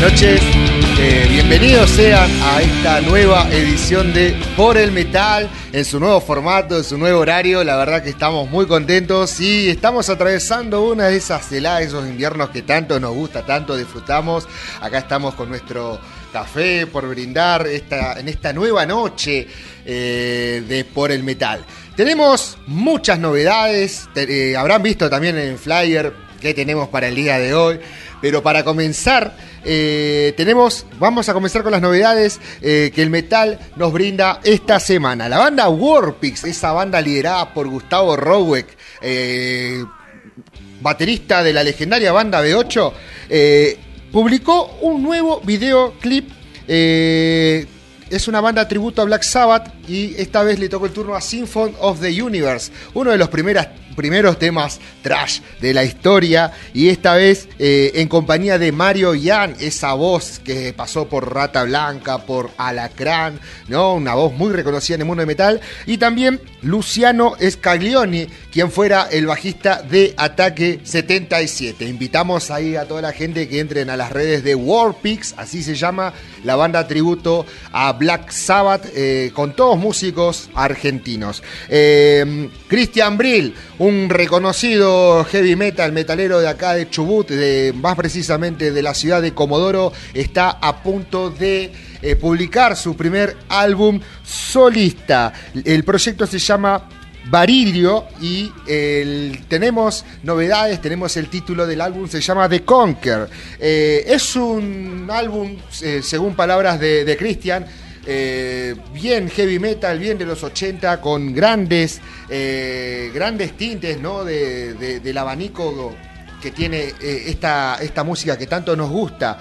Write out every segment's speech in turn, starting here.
buenas noches. Eh, bienvenidos sean a esta nueva edición de Por el Metal, en su nuevo formato, en su nuevo horario. La verdad que estamos muy contentos y estamos atravesando una de esas heladas, esos inviernos que tanto nos gusta, tanto disfrutamos. Acá estamos con nuestro café por brindar esta, en esta nueva noche eh, de Por el Metal. Tenemos muchas novedades, eh, habrán visto también en el flyer que tenemos para el día de hoy. Pero para comenzar, eh, tenemos, vamos a comenzar con las novedades eh, que el metal nos brinda esta semana. La banda Warpix, esa banda liderada por Gustavo Roweck, eh, baterista de la legendaria banda B8, eh, publicó un nuevo videoclip. es una banda tributo a Black Sabbath y esta vez le tocó el turno a Symphony of the Universe, uno de los primeras, primeros temas trash de la historia y esta vez eh, en compañía de Mario Yan, esa voz que pasó por Rata Blanca, por Alacrán, ¿no? una voz muy reconocida en el mundo de metal y también Luciano Scaglioni, quien fuera el bajista de Ataque 77. Invitamos ahí a toda la gente que entren a las redes de Warpix, así se llama la banda tributo a Black Sabbath, eh, con todos músicos argentinos. Eh, Christian Brill, un reconocido heavy metal, metalero de acá de Chubut, más precisamente de la ciudad de Comodoro, está a punto de eh, publicar su primer álbum solista. El proyecto se llama Barilio y tenemos novedades, tenemos el título del álbum, se llama The Conquer. Eh, es un álbum, eh, según palabras de, de Christian, eh, bien heavy metal, bien de los 80, con grandes, eh, grandes tintes ¿no? de- de- del abanico que tiene eh, esta, esta música que tanto nos gusta.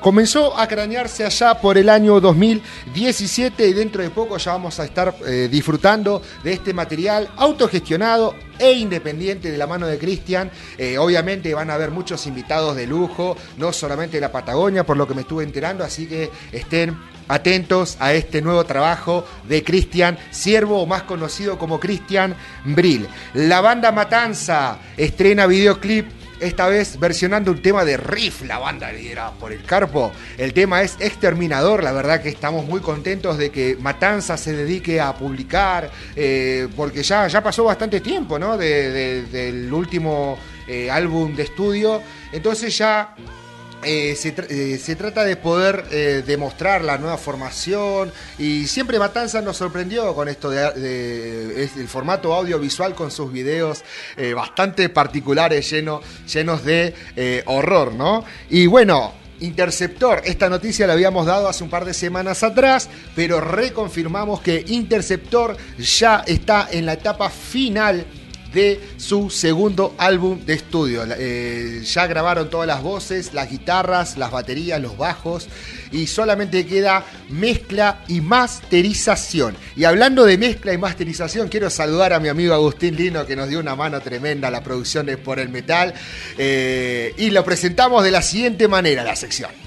Comenzó a cranearse allá por el año 2017 y dentro de poco ya vamos a estar disfrutando de este material autogestionado e independiente de la mano de Cristian. Obviamente van a haber muchos invitados de lujo, no solamente de la Patagonia, por lo que me estuve enterando, así que estén atentos a este nuevo trabajo de Cristian Siervo, o más conocido como Cristian Brill. La banda Matanza estrena videoclip. Esta vez versionando un tema de Riff, la banda liderada por el Carpo. El tema es Exterminador. La verdad que estamos muy contentos de que Matanza se dedique a publicar, eh, porque ya, ya pasó bastante tiempo, ¿no? De- de- del último eh, álbum de estudio. Entonces ya eh, eh, se trata de poder eh, demostrar la nueva formación y siempre Matanza nos sorprendió con esto de, es el formato audiovisual con sus videos bastante particulares, lleno- llenos de horror, ¿no? Y bueno, Interceptor, esta noticia la habíamos dado hace un par de semanas atrás, pero reconfirmamos que Interceptor ya está en la etapa final de su segundo álbum de estudio. Eh, ya grabaron todas las voces, las guitarras, las baterías, los bajos y solamente queda mezcla y masterización. Y hablando de mezcla y masterización, quiero saludar a mi amigo Agustín Lino que nos dio una mano tremenda a la producción de Por el Metal eh, y lo presentamos de la siguiente manera, la sección.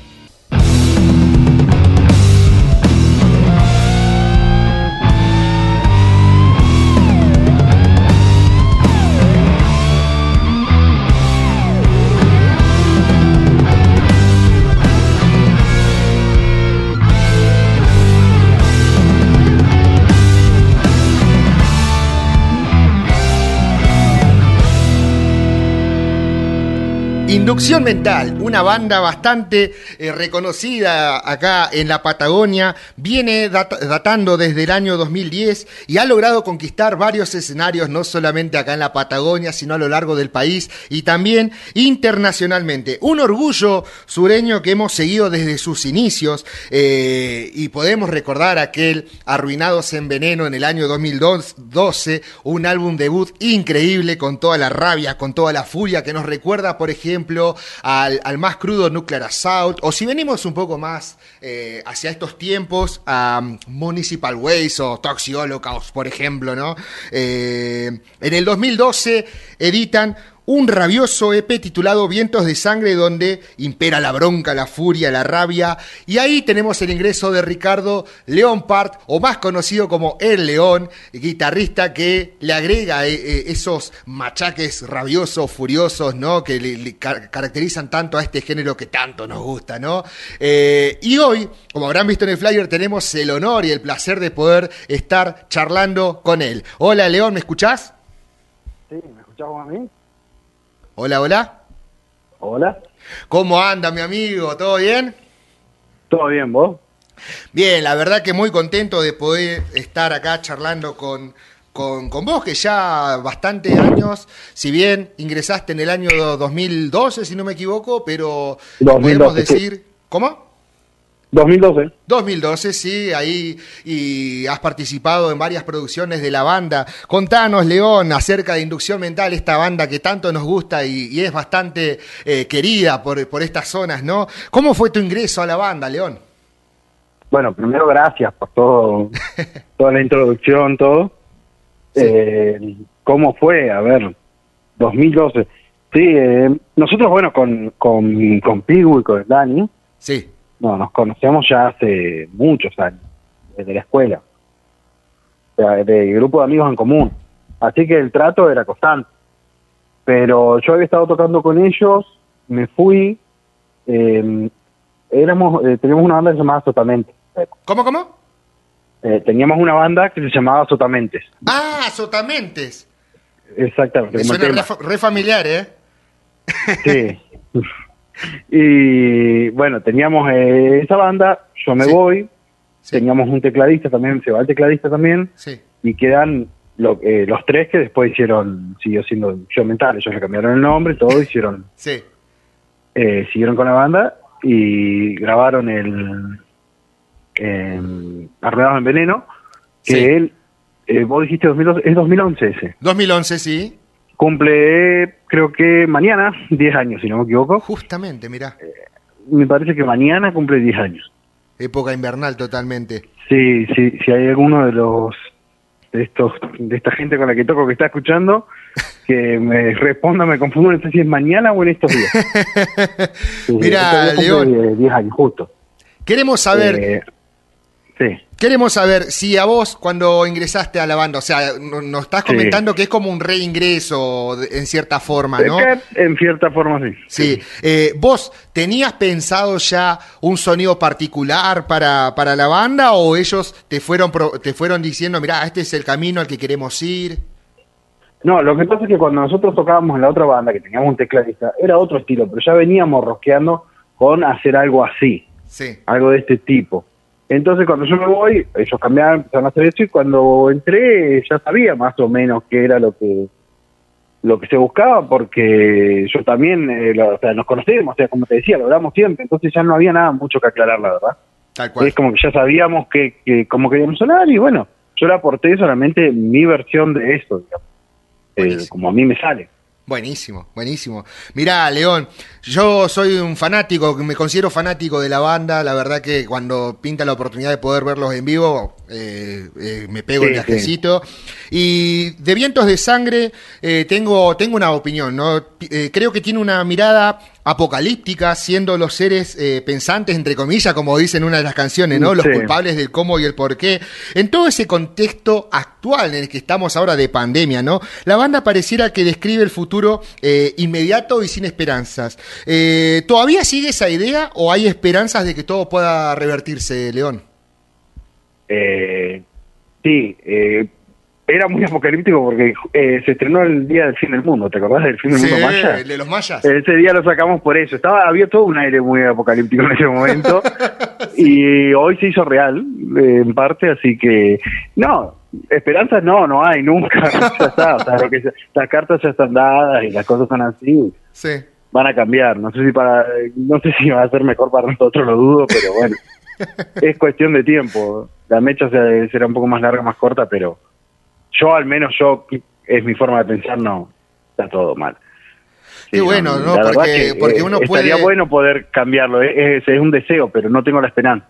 Inducción Mental, una banda bastante eh, reconocida acá en la Patagonia, viene dat- datando desde el año 2010 y ha logrado conquistar varios escenarios, no solamente acá en la Patagonia, sino a lo largo del país y también internacionalmente. Un orgullo sureño que hemos seguido desde sus inicios eh, y podemos recordar aquel Arruinados en Veneno en el año 2012, un álbum debut increíble con toda la rabia, con toda la furia que nos recuerda, por ejemplo, al, al más crudo Nuclear Assault, o si venimos un poco más eh, hacia estos tiempos, a um, Municipal Waste o Toxic Holocaust, por ejemplo, ¿no? Eh, en el 2012 editan un rabioso EP titulado Vientos de Sangre donde impera la bronca, la furia, la rabia. Y ahí tenemos el ingreso de Ricardo León Part, o más conocido como El León, guitarrista que le agrega eh, eh, esos machaques rabiosos, furiosos, ¿no? Que le, caracterizan tanto a este género que tanto nos gusta, ¿no? Eh, y hoy, como habrán visto en el flyer, tenemos el honor y el placer de poder estar charlando con él. Hola León, ¿me escuchás? Sí, ¿me escuchás a mí? Hola, hola. Hola. ¿Cómo anda, mi amigo? ¿Todo bien? Todo bien, ¿vos? Bien, la verdad que muy contento de poder estar acá charlando con, con, vos, que ya bastante años, si bien ingresaste en el año 2012, si no me equivoco, pero podemos decir... ¿Cómo? 2012. 2012, sí, ahí y has participado en varias producciones de la banda. Contanos, León, acerca de Inducción Mental, esta banda que tanto nos gusta y, es bastante eh, querida por, por estas zonas, ¿no? ¿Cómo fue tu ingreso a la banda, León? Bueno, primero gracias por todo, toda la introducción, todo. Eh, ¿Cómo fue? A ver, 2012. Sí, eh, nosotros, bueno, con, con, con Pigu y con Dani. Sí no, nos conocemos ya hace muchos años, desde la escuela, o sea, de grupo de amigos en común. Así que el trato era constante. Pero yo había estado tocando con ellos, me fui, eh, éramos, eh, teníamos una banda llamaba Sotamente. ¿Cómo, cómo? Eh, teníamos una banda que se llamaba Sotamentes. Ah, Sotamentes. Exactamente. suena re, re, familiar, ¿eh? Sí. Y bueno, teníamos eh, esa banda, yo me voy, teníamos un tecladista también, se va el tecladista también, y quedan lo, eh, los tres que después hicieron, siguió siendo yo mental, ellos le cambiaron el nombre, todo hicieron, sí. Eh, siguieron con la banda y grabaron el eh, Arruinados en Veneno, que él, vos dijiste 2012, es 2011 ese. 2011, sí. Cumple, creo que mañana, 10 años, si no me equivoco. Justamente, mira. Eh, me parece que mañana cumple 10 años. Época invernal totalmente. Sí, sí, si hay alguno de los de estos de esta gente con la que toco que está escuchando que me responda, me confundo, no sé si es mañana o en estos días. Mira, León. 10 años, justo. Queremos saber. Eh, sí. Queremos saber si a vos cuando ingresaste a la banda, o sea, nos estás comentando que es como un reingreso en cierta forma, ¿no? En cierta forma sí. Sí. Eh, ¿Vos tenías pensado ya un sonido particular para, para la banda o ellos te fueron, te fueron diciendo, mira, este es el camino al que queremos ir? No, lo que pasa es que cuando nosotros tocábamos en la otra banda, que teníamos un tecladista, era otro estilo, pero ya veníamos rosqueando con hacer algo así. Sí. Algo de este tipo. Entonces cuando yo me voy, ellos cambiaron, empezaron a hacer eso y cuando entré ya sabía más o menos qué era lo que lo que se buscaba porque yo también, eh, o sea, nos conocemos, o sea, como te decía, lo hablamos siempre, entonces ya no había nada mucho que aclarar, la verdad. Tal cual. Es como que ya sabíamos que, que cómo queríamos sonar y bueno, yo le aporté solamente mi versión de esto, digamos, eh, como a mí me sale. Buenísimo, buenísimo. Mirá, León, yo soy un fanático, me considero fanático de la banda. La verdad que cuando pinta la oportunidad de poder verlos en vivo, eh, eh, me pego el viajecito. Y de Vientos de Sangre eh, tengo, tengo una opinión, ¿no? creo que tiene una mirada apocalíptica, siendo los seres eh, pensantes, entre comillas, como dicen una de las canciones, ¿no? Los culpables del cómo y el por qué. En todo ese contexto actual en el que estamos ahora de pandemia, ¿no? La banda pareciera que describe el futuro eh, inmediato y sin esperanzas. Eh, ¿Todavía sigue esa idea o hay esperanzas de que todo pueda revertirse, León? sí, era muy apocalíptico porque eh, se estrenó el día del fin del mundo, ¿te acordás del fin del mundo maya? el de los mayas. Ese día lo sacamos por eso. Estaba había todo un aire muy apocalíptico en ese momento y hoy se hizo real eh, en parte, así que no, esperanzas no, no hay nunca. ya está, o sea, lo que las cartas ya están dadas y las cosas son así. Sí. Van a cambiar. No sé si para no sé si va a ser mejor para nosotros, lo dudo, pero bueno. es cuestión de tiempo. La mecha será un poco más larga, más corta, pero yo al menos yo, es mi forma de pensar, no, está todo mal. Qué bueno, ¿no? Porque, porque, uno puede... Estaría bueno poder cambiarlo, es, es, un deseo, pero no tengo la esperanza.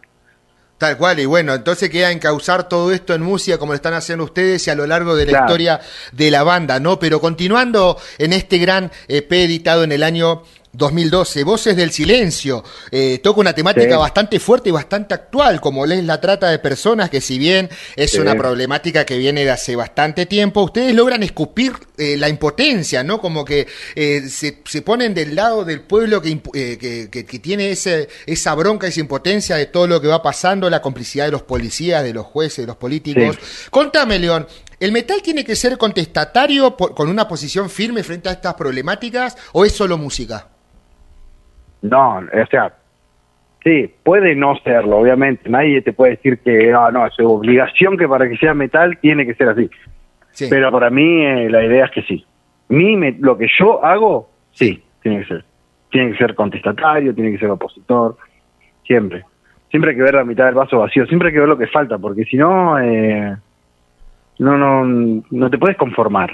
Tal cual, y bueno, entonces queda encauzar todo esto en música como lo están haciendo ustedes y a lo largo de la Claro. historia de la banda, ¿no? Pero continuando en este gran EP editado en el año 2012, Voces del Silencio, eh, toca una temática Sí. bastante fuerte y bastante actual, como es la trata de personas, que si bien es Sí. una problemática que viene de hace bastante tiempo, ustedes logran escupir eh, la impotencia, ¿no? Como que eh, se, se ponen del lado del pueblo que, que- que tiene ese, esa bronca, esa impotencia de todo lo que va pasando, la complicidad de los policías, de los jueces, de los políticos. Contame, León, ¿el metal tiene que ser contestatario por- con una posición firme frente a estas problemáticas o es solo música? No, o sea, sí, puede no serlo, obviamente. Nadie te puede decir que no, no, es obligación que para que sea metal tiene que ser así. Sí. Pero para mí eh, la idea es que sí. Mi, me- lo que yo hago, sí, tiene que ser. Tiene que ser contestatario, tiene que ser opositor, siempre. Siempre hay que ver la mitad del vaso vacío, siempre hay que ver lo que falta, porque si no, eh, no, no, no te puedes conformar.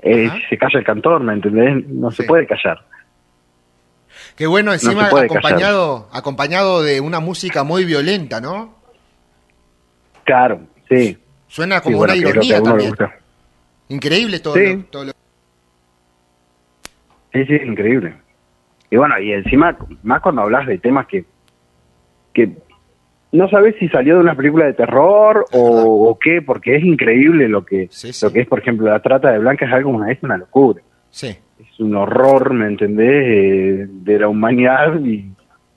Eh, se calla el cantor, ¿me entendés? No se puede callar. Qué bueno, encima acompañado, acompañado de una música muy violenta, ¿no? Claro, sí. Suena Sí, como bueno, una ironía también. Increíble todo, Sí. lo, todo lo- Sí, sí, increíble. Y bueno, y encima, más cuando hablas de temas que, que no sabes si salió de una película de terror o, o qué, porque es increíble lo que, Sí, sí. lo que es, por ejemplo, la trata de blancas es algo, una, es una locura. Sí. Es un horror, ¿me entendés?, Eh, de la humanidad y,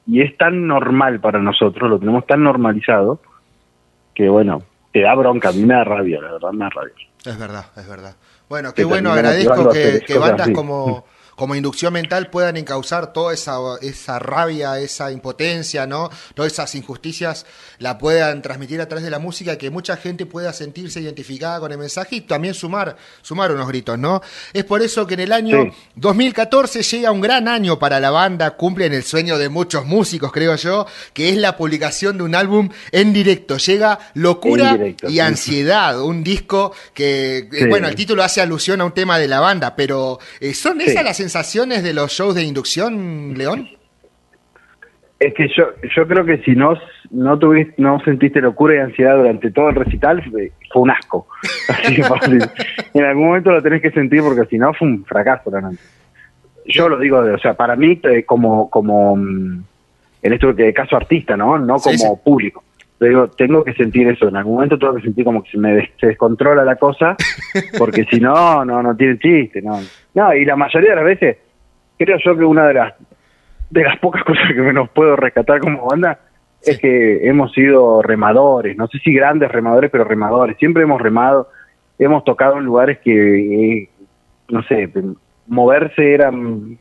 y es tan normal para nosotros, lo tenemos tan normalizado, que bueno, te da bronca, a mí me da rabia, la verdad me da rabia. Es verdad, es verdad. Bueno, Te qué bueno, agradezco que, que bandas así. como, como Inducción Mental puedan encauzar toda esa, esa rabia, esa impotencia, ¿no? Todas esas injusticias la puedan transmitir a través de la música, que mucha gente pueda sentirse identificada con el mensaje y también sumar, sumar unos gritos, ¿no? Es por eso que en el año Sí. 2014 llega un gran año para la banda, cumplen el sueño de muchos músicos, creo yo, que es la publicación de un álbum en directo. Llega Locura directo, y sí. Ansiedad, un disco que, eh, Sí. bueno, el título hace alusión a un tema de la banda, pero eh, ¿son Sí. esas las sensaciones de los shows de inducción, León? Es que yo yo creo que si no no tuviste, no sentiste locura y ansiedad durante todo el recital fue, fue un asco. Así que fácil. en algún momento lo tenés que sentir porque si no fue un fracaso la noche. Yo lo digo, o sea, para mí eh, como como mm, en esto que caso artista, ¿no? No como sí. público. Pero digo, tengo que sentir eso. En algún momento tengo que sentir como que se me des- se descontrola la cosa, porque si no, no, no tiene chiste, no. No, y la mayoría de las veces, creo yo que una de las de las pocas cosas que menos puedo rescatar como banda Sí. es que hemos sido remadores, no sé si grandes remadores, pero remadores. Siempre hemos remado, hemos tocado en lugares que, eh, no sé, moverse era mm,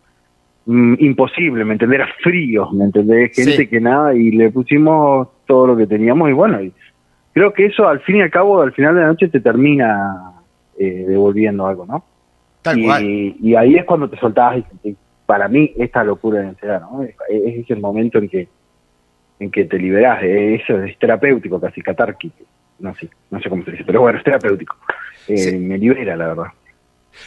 mm, imposible, ¿me entendés? Era frío, ¿me entendés? Gente Sí. que nada, y le pusimos todo lo que teníamos y bueno, y creo que eso al fin y al cabo, al final de la noche te termina eh, devolviendo algo, ¿no? Tal y, cual. y ahí es cuando te soltabas y para mí esta locura de ansiedad, ¿no? Es, es el momento en que en que te liberás, eso es terapéutico casi, catárquico, no sé, no sé cómo se dice, pero bueno, es terapéutico. Eh, Sí. Me libera, la verdad.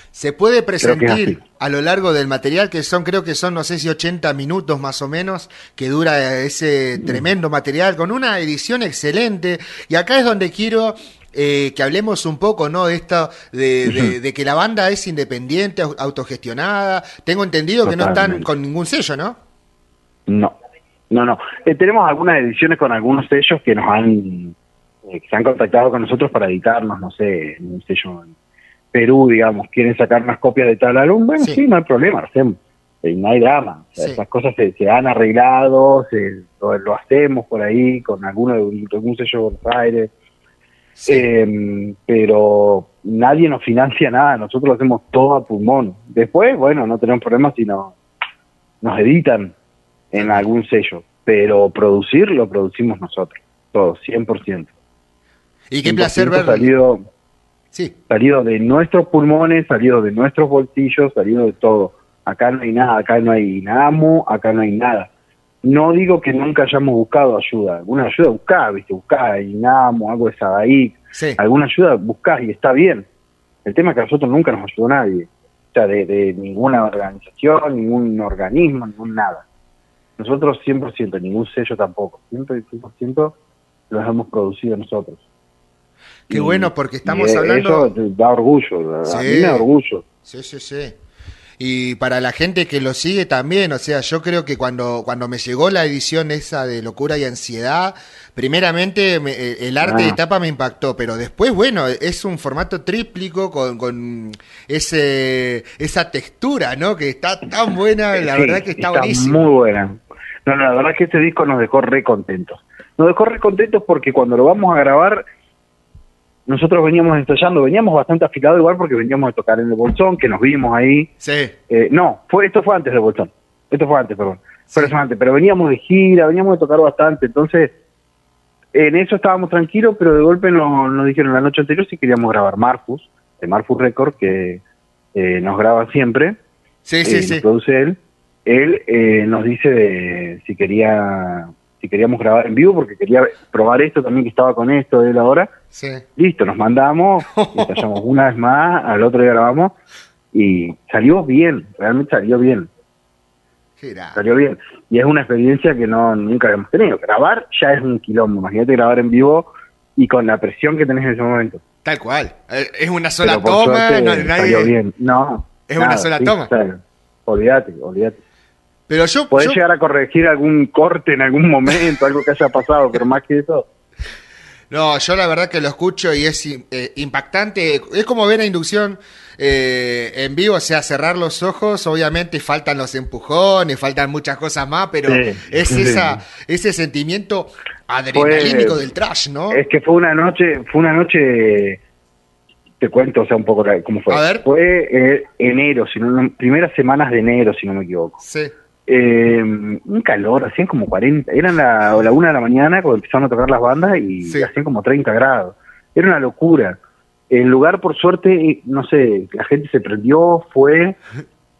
Se puede presentir a lo largo del material, que son, creo que son, no sé si 80 minutos más o menos, que dura ese tremendo material, con una edición excelente. Y acá es donde quiero eh, que hablemos un poco, ¿no? De esto, de, de- de que la banda es independiente, au- autogestionada. Tengo entendido que no están con ningún sello, ¿no? No, no, no. Eh, tenemos algunas ediciones con algunos sellos que nos han, eh, que se han contactado con nosotros para editarnos, no sé, en un sello en Perú, digamos, quieren sacar unas copias de tal álbum, bueno, Sí. sí, no hay problema, hacemos. Eh, no hay drama. O sea, Sí. Esas cosas se, se han arreglado, se, lo, lo hacemos por ahí con alguno de, un- de algún sello de Buenos Aires. Eh, pero nadie nos financia nada, nosotros lo hacemos todo a pulmón. Después, bueno, no tenemos problemas si no, nos editan en algún sello, pero producir lo producimos nosotros, todo, 100%. Y qué 100% placer ver. Salido, Sí, salido de nuestros pulmones, salido de nuestros bolsillos, salido de todo. Acá no hay nada, acá no hay INAMU, acá no hay nada. No digo que nunca hayamos buscado ayuda, alguna ayuda buscá, viste, buscá INAMU, algo de Sadaic, sí. alguna ayuda buscás y está bien. El tema es que a nosotros nunca nos ayudó nadie, o sea, de, de ninguna organización, ningún organismo, ningún nada. Nosotros 100%, ningún sello tampoco, siempre 100% los hemos producido nosotros. Qué Y- bueno, porque estamos y, eh, hablando... Eso da orgullo, a Sí. mí me da orgullo. Sí, sí, sí. Y para la gente que lo sigue también, o sea, yo creo que cuando, cuando me llegó la edición esa de Locura y Ansiedad, primeramente me- eh, el arte Ah. de tapa me impactó, pero después, bueno, es un formato tríplico con, con ese esa textura, ¿no? Que está tan buena, la Sí, verdad que está, buenísimo. muy buena. No, no, la verdad que este disco nos dejó re contentos. Nos dejó re contentos porque cuando lo vamos a grabar, nosotros veníamos ensayando, veníamos bastante afilados igual porque veníamos de tocar en el Bolsón, que nos vimos ahí. Sí, Eh, no, fue esto fue antes del Bolsón. Esto fue antes, perdón. Pero, Sí. eso antes, pero veníamos de gira, veníamos de tocar bastante, entonces en eso estábamos tranquilos, pero de golpe nos, nos dijeron la noche anterior si queríamos grabar Marfus, de Marfus Record, que eh, nos graba siempre sí, sí, eh, sí. produce él, él eh, nos dice de si quería si queríamos grabar en vivo porque quería probar esto también que estaba con esto él ahora. sí. Listo, nos mandamos, ensayamos una vez más, al otro día grabamos y salió bien, realmente salió bien, grande. salió bien. Y es una experiencia que no nunca habíamos tenido. Grabar ya es un quilombo, imagínate grabar en vivo y con la presión que tenés en ese momento. Tal cual. Eh, Es una sola toma, suerte no- salió nadie... bien. No, Es una sola toma. claro. Olvídate, olvídate. Pero yo, Podés yo- llegar a corregir algún corte en algún momento, algo que haya pasado, pero más que eso. No, yo la verdad que lo escucho y es eh, impactante. Es como ver a inducción eh, en vivo, o sea, cerrar los ojos. Obviamente faltan los empujones, faltan muchas cosas más, pero Sí, es sí. esa ese sentimiento adrenalínico del trash, ¿no? Es que fue una noche, fue una noche, te cuento, o sea, un poco cómo fue. A ver. Fue eh, enero, si no- primeras semanas de enero, si no me equivoco. Sí, Eh, un calor, hacían como 40, eran la, la una de la mañana cuando empezaron a tocar las bandas y Sí. hacían como 30 grados. Era una locura. El lugar, por suerte, no sé, la gente se prendió, fue,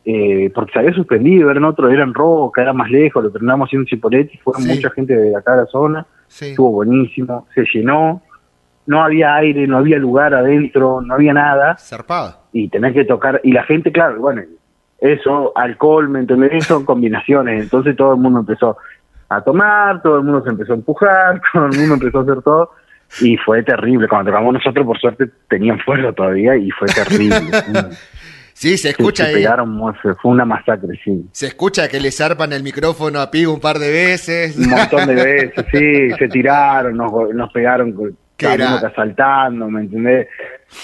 eh, porque se había suspendido, eran otro, eran Roca, era más lejos, lo terminamos haciendo en Cipolletti, fueron Sí. mucha gente de acá de la zona, sí. estuvo buenísimo, se llenó, no había aire, no había lugar adentro, no había nada, Zarpado. y tenés que tocar, y la gente, claro, bueno, eso, alcohol, ¿me entendés? Son combinaciones, entonces todo el mundo empezó a tomar, todo el mundo se empezó a empujar, todo el mundo empezó a hacer todo, y fue terrible, cuando tocamos nosotros, por suerte, tenían fuerza todavía, y fue terrible. Sí, se escucha se ahí. pegaron, fue una masacre, sí. Se escucha que le zarpan el micrófono a Pigo un par de veces. Un montón de veces, sí, se tiraron, nos, nos pegaron, gra- asaltando, ¿me entendés?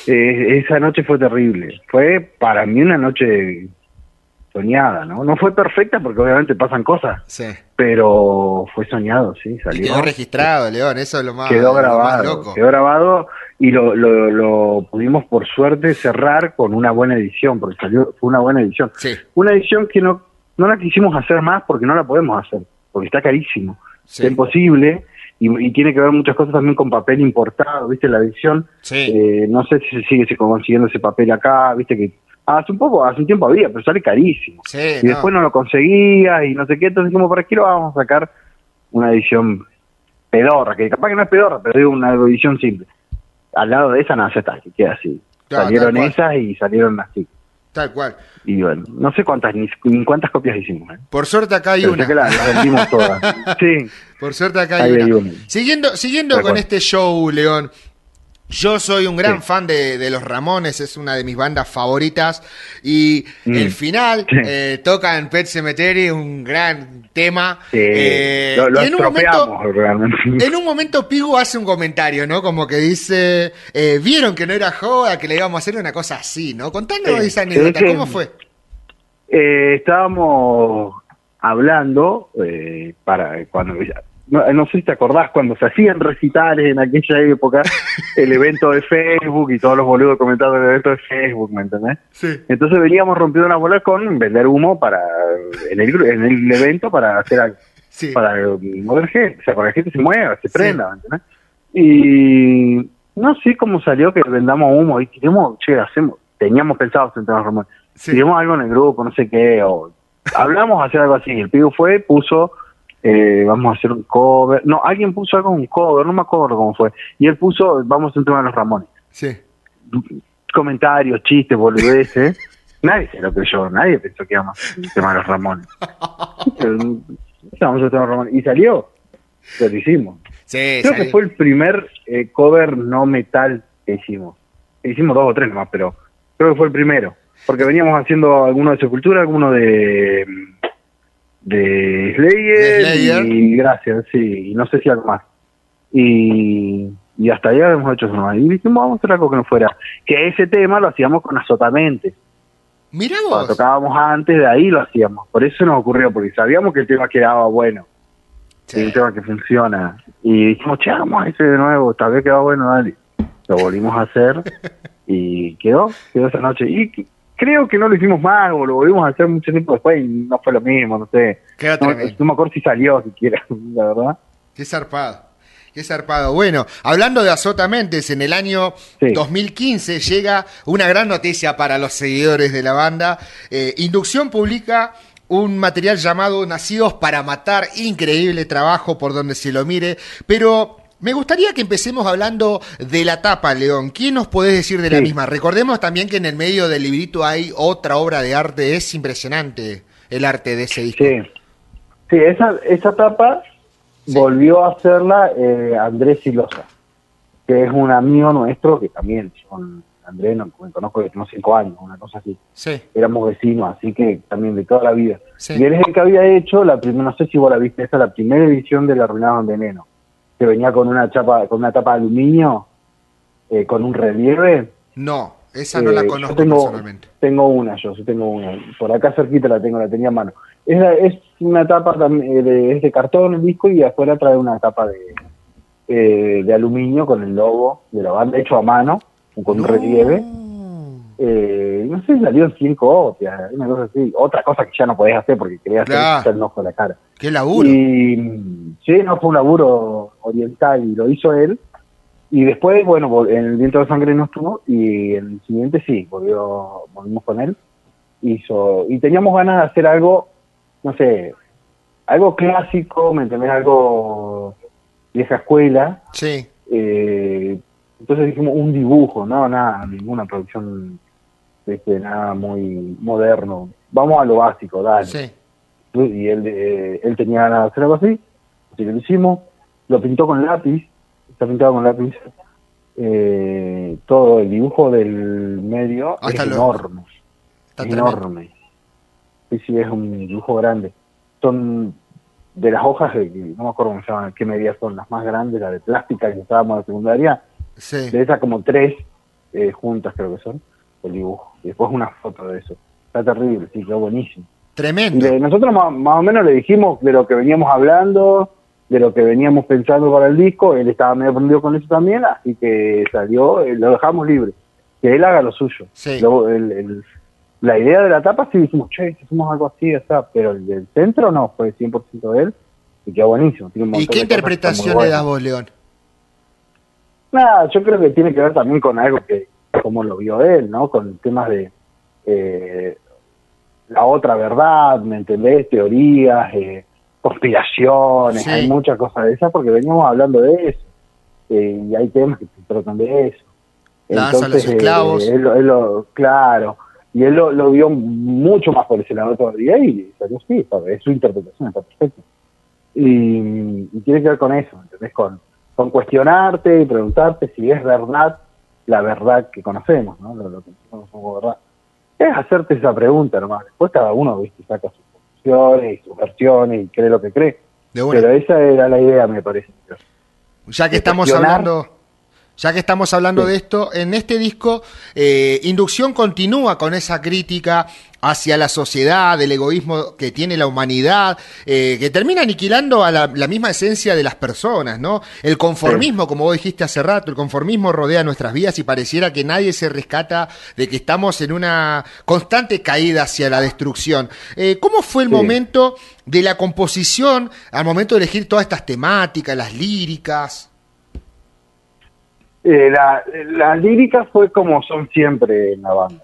Eh, esa noche fue terrible. Fue para mí una noche soñada, ¿no? No fue perfecta porque obviamente pasan cosas, Sí. pero fue soñado, sí, Y salió. quedó registrado, León, eso es lo más, quedó lo más grabado, loco. quedó grabado y lo, lo, lo pudimos por suerte cerrar con una buena edición, porque salió, fue una buena edición. Sí, Una edición que no, no la quisimos hacer más porque no la podemos hacer, porque está carísimo. sí. Es imposible y, y tiene que ver muchas cosas también con papel importado, ¿viste? La edición, Sí. eh, no sé si se sigue consiguiendo ese papel acá, ¿viste? Que hace un poco, hace un tiempo había, pero sale carísimo. Sí, y no. después no lo conseguías y no sé qué, entonces dijimos, ¿para qué lo vamos a sacar una edición pedorra? Que capaz que no es pedorra, pero digo una edición simple. Al lado de esa, nada, ya está, que queda así. Claro, salieron esas y salieron así. Tal cual. Y bueno, no sé cuántas, ni, ni cuántas copias hicimos, ¿eh? Por suerte acá hay Pero una. sé que las vendimos todas. Sí, Por suerte acá hay una. hay una. Siguiendo, siguiendo Tal con cual. este show, León. Yo soy un gran Sí. fan de, de los Ramones, es una de mis bandas favoritas. Y Mm. el final Sí. eh, toca en Pet Cemetery, un gran tema. sí. Eh, lo, lo en un momento, realmente. en un momento Pigu hace un comentario, ¿no? Como que dice, eh, vieron que no era joda, que le íbamos a hacer una cosa así, ¿no? Contanos esa anécdota, ¿cómo fue? Eh, estábamos hablando eh, para cuando no, no sé si te acordás cuando se hacían recitales en aquella época el evento de Facebook y todos los boludos comentando el evento de Facebook ¿me entendés? Sí. entonces veníamos rompiendo una bola con vender humo para en el, en el evento para hacer algo Sí. para mover gente, o sea, para que la gente se mueva, se prenda, ¿me entendés? Y no sé cómo salió que vendamos humo y tiremos, che, hacemos, teníamos pensado sentarnos Sí. algo en el grupo, no sé qué, o hablamos hacer algo así, el pibe fue, puso, eh, vamos a hacer un cover, no, alguien puso algo un cover, no me acuerdo cómo fue, y él puso, vamos a hacer un tema de los Ramones, Sí. comentarios, chistes, boludeces, nadie se lo creyó, nadie pensó que íbamos a hacer un tema de los Ramones. Vamos a tema de los Ramones, y salió, lo hicimos. Sí, Creo que fue el primer eh, cover no metal que hicimos. Hicimos dos o tres nomás, pero creo que fue el primero. Porque veníamos haciendo algunos de Sepultura, algunos de de Slayer, y gracias, sí, y no sé si algo más. Y, y hasta ahí habíamos hecho eso nomás. Y dijimos, vamos a hacer algo que no fuera. Que ese tema lo hacíamos con Azotamente. Cuando vos. tocábamos antes, de ahí lo hacíamos. Por eso nos ocurrió, porque sabíamos que el tema quedaba bueno. Sí. un tema que funciona. Y dijimos, che, vamos a ese de nuevo, tal vez quedó bueno, dale. Lo volvimos a hacer y quedó, quedó esa noche. Y creo que no lo hicimos más, o lo volvimos a hacer mucho tiempo después y no fue lo mismo, no sé. Quedó No, no me acuerdo si salió siquiera, la verdad. Qué zarpado. Qué zarpado. Bueno, hablando de Azotamentes, en el año Sí. 2015 llega una gran noticia para los seguidores de la banda. Eh, Inducción publica un material llamado Nacidos para Matar. Increíble trabajo por donde se lo mire. Pero me gustaría que empecemos hablando de la tapa, León. ¿Quién nos podés decir de la Sí. misma? Recordemos también que en el medio del librito hay otra obra de arte. Es impresionante el arte de ese disco. Sí, sí esa, esa tapa Sí. volvió a hacerla eh, Andrés Silosa, que es un amigo nuestro que también, con Andrés, no, me conozco desde unos cinco años, una cosa así. Sí, éramos vecinos, así que también de toda la vida. Sí. Y él es el que había hecho la primera, no sé si vos la viste, esa la primera edición de La Arruinado en Veneno, que venía con una chapa, con una tapa de aluminio, eh, con un relieve. No, esa no la Eh, conozco tengo, personalmente. Tengo una, yo sí tengo una. Por acá cerquita la tengo, la tenía a mano. Es, es una tapa también de, es de cartón el disco y afuera trae una tapa de, eh, de aluminio con el logo de la banda hecho a mano, con un relieve. Eh, no sé en 100 copias, una cosa así. Otra cosa que ya no podés hacer porque querías Claro. hacer el ojo a la cara. Qué laburo. Y sí, no fue un laburo oriental y lo hizo él. Y después, bueno, en el viento de sangre no estuvo y en el siguiente sí, volvió, volvimos con él. Hizo, y teníamos ganas de hacer algo, no sé, algo clásico, ¿me entendés? Algo vieja escuela. Sí, Eh, entonces dijimos un dibujo, no, nada, ninguna producción, este, nada muy moderno. Vamos a lo básico, dale. Sí. y él, eh, él tenía ganas de hacer algo así, así que lo hicimos, lo pintó con lápiz, está pintado con lápiz, eh, todo el dibujo del medio Hasta es lo- enorme, Está es enorme, sí, sí, es un dibujo grande, son de las hojas, de, no me acuerdo cómo se llaman, qué medidas son las más grandes, las de plástica que usábamos en la secundaria, Sí. de esas como tres eh, juntas creo que son, el dibujo, y después una foto de eso, está terrible, sí, quedó buenísimo. Tremendo. le- nosotros más, más o menos le dijimos de lo que veníamos hablando, de lo que veníamos pensando para el disco, él estaba medio prendido con eso también, así que salió, eh, lo dejamos libre, que él haga lo suyo. Sí. Luego, el- el- la idea de la tapa sí dijimos, che, si hacemos algo así, o sea, pero el del centro no, fue 100% de él, y quedó buenísimo. tiene un ¿Y qué interpretación le das vos, León? Nada, yo creo que tiene que ver también con algo que, como lo vio él, ¿no? Con temas de eh, la otra verdad, ¿me entendés? Teorías, eh, conspiraciones, Sí. hay muchas cosas de esas porque veníamos hablando de eso. Eh, y hay temas que se tratan de eso. La danza a los eh, esclavos. él, lo- él lo- claro, y él lo, lo vio mucho más por ese lado todavía y salió sí, es su interpretación, está perfecto. Y, y tiene que ver con eso, ¿entendés? Con, con cuestionarte y preguntarte si es verdad la verdad que conocemos, ¿no? Lo, lo que conocemos como verdad. Es hacerte esa pregunta nomás. Después cada uno, ¿viste? Saca sus conclusiones y sus versiones y cree lo que cree. De. Pero esa era la idea, me parece. Ya que estamos hablando, ya que estamos hablando Sí. de esto, en este disco, eh, Inducción continúa con esa crítica hacia la sociedad, del egoísmo que tiene la humanidad, eh, que termina aniquilando a la, la misma esencia de las personas, ¿no? El conformismo, como vos dijiste hace rato, el conformismo rodea nuestras vidas y pareciera que nadie se rescata de que estamos en una constante caída hacia la destrucción. Eh, ¿Cómo fue el Sí. momento de la composición al momento de elegir todas estas temáticas, las líricas? Eh, la, la lírica fue como son siempre en la banda.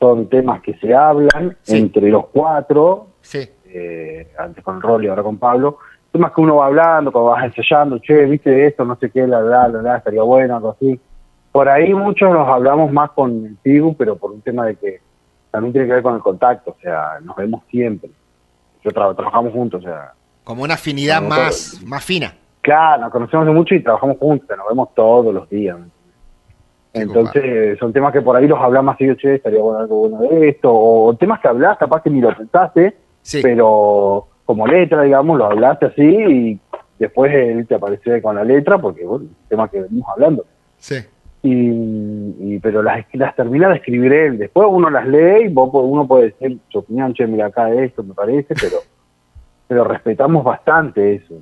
Son temas que se hablan Sí. entre los cuatro, Sí, eh, antes con Rolly, ahora con Pablo. Temas que uno va hablando, cuando vas ensayando, che, viste esto, no sé qué, la, la, la, la, estaría bueno, algo así. Por ahí muchos nos hablamos más con el Pigu, pero por un tema de que también tiene que ver con el contacto, o sea, nos vemos siempre. Yo tra- trabajamos juntos, o sea, como una afinidad Como más, más fina. Claro, nos conocemos de mucho y trabajamos juntos, nos vemos todos los días. Entonces, son temas que por ahí los hablas más seguido, che, estaría bueno algo bueno de esto, o temas que hablas, capaz que ni lo pensaste, pero como letra, digamos, lo hablaste así y después él te aparece con la letra porque, bueno, tema que venimos hablando. Sí. Y, pero las, las termina de escribir él. Después uno las lee y uno puede decir su opinión, che, mira acá esto me parece, pero pero respetamos bastante eso.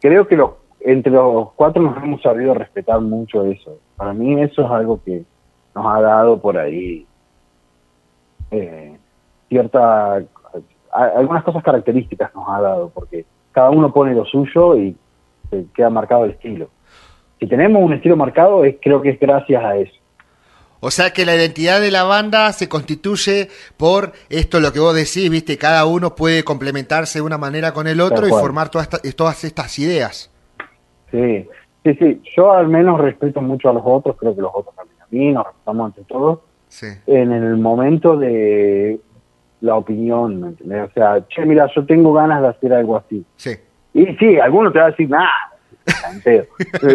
Creo que los, entre los cuatro nos hemos sabido respetar mucho eso. Para mí eso es algo que nos ha dado por ahí eh, cierta algunas cosas características nos ha dado porque cada uno pone lo suyo y queda marcado el estilo si tenemos un estilo marcado es creo que es gracias a eso o sea que la identidad de la banda se constituye por esto lo que vos decís, viste, cada uno puede complementarse de una manera con el otro y formar todas, todas estas ideas. Sí, sí, sí, yo al menos respeto mucho a los otros, creo que los otros también a mí, nos respetamos entre todos. Sí. En el momento de la opinión, ¿me entendés? O sea, che, mira, yo tengo ganas de hacer algo así. Sí. Y sí, alguno te va a decir, nah,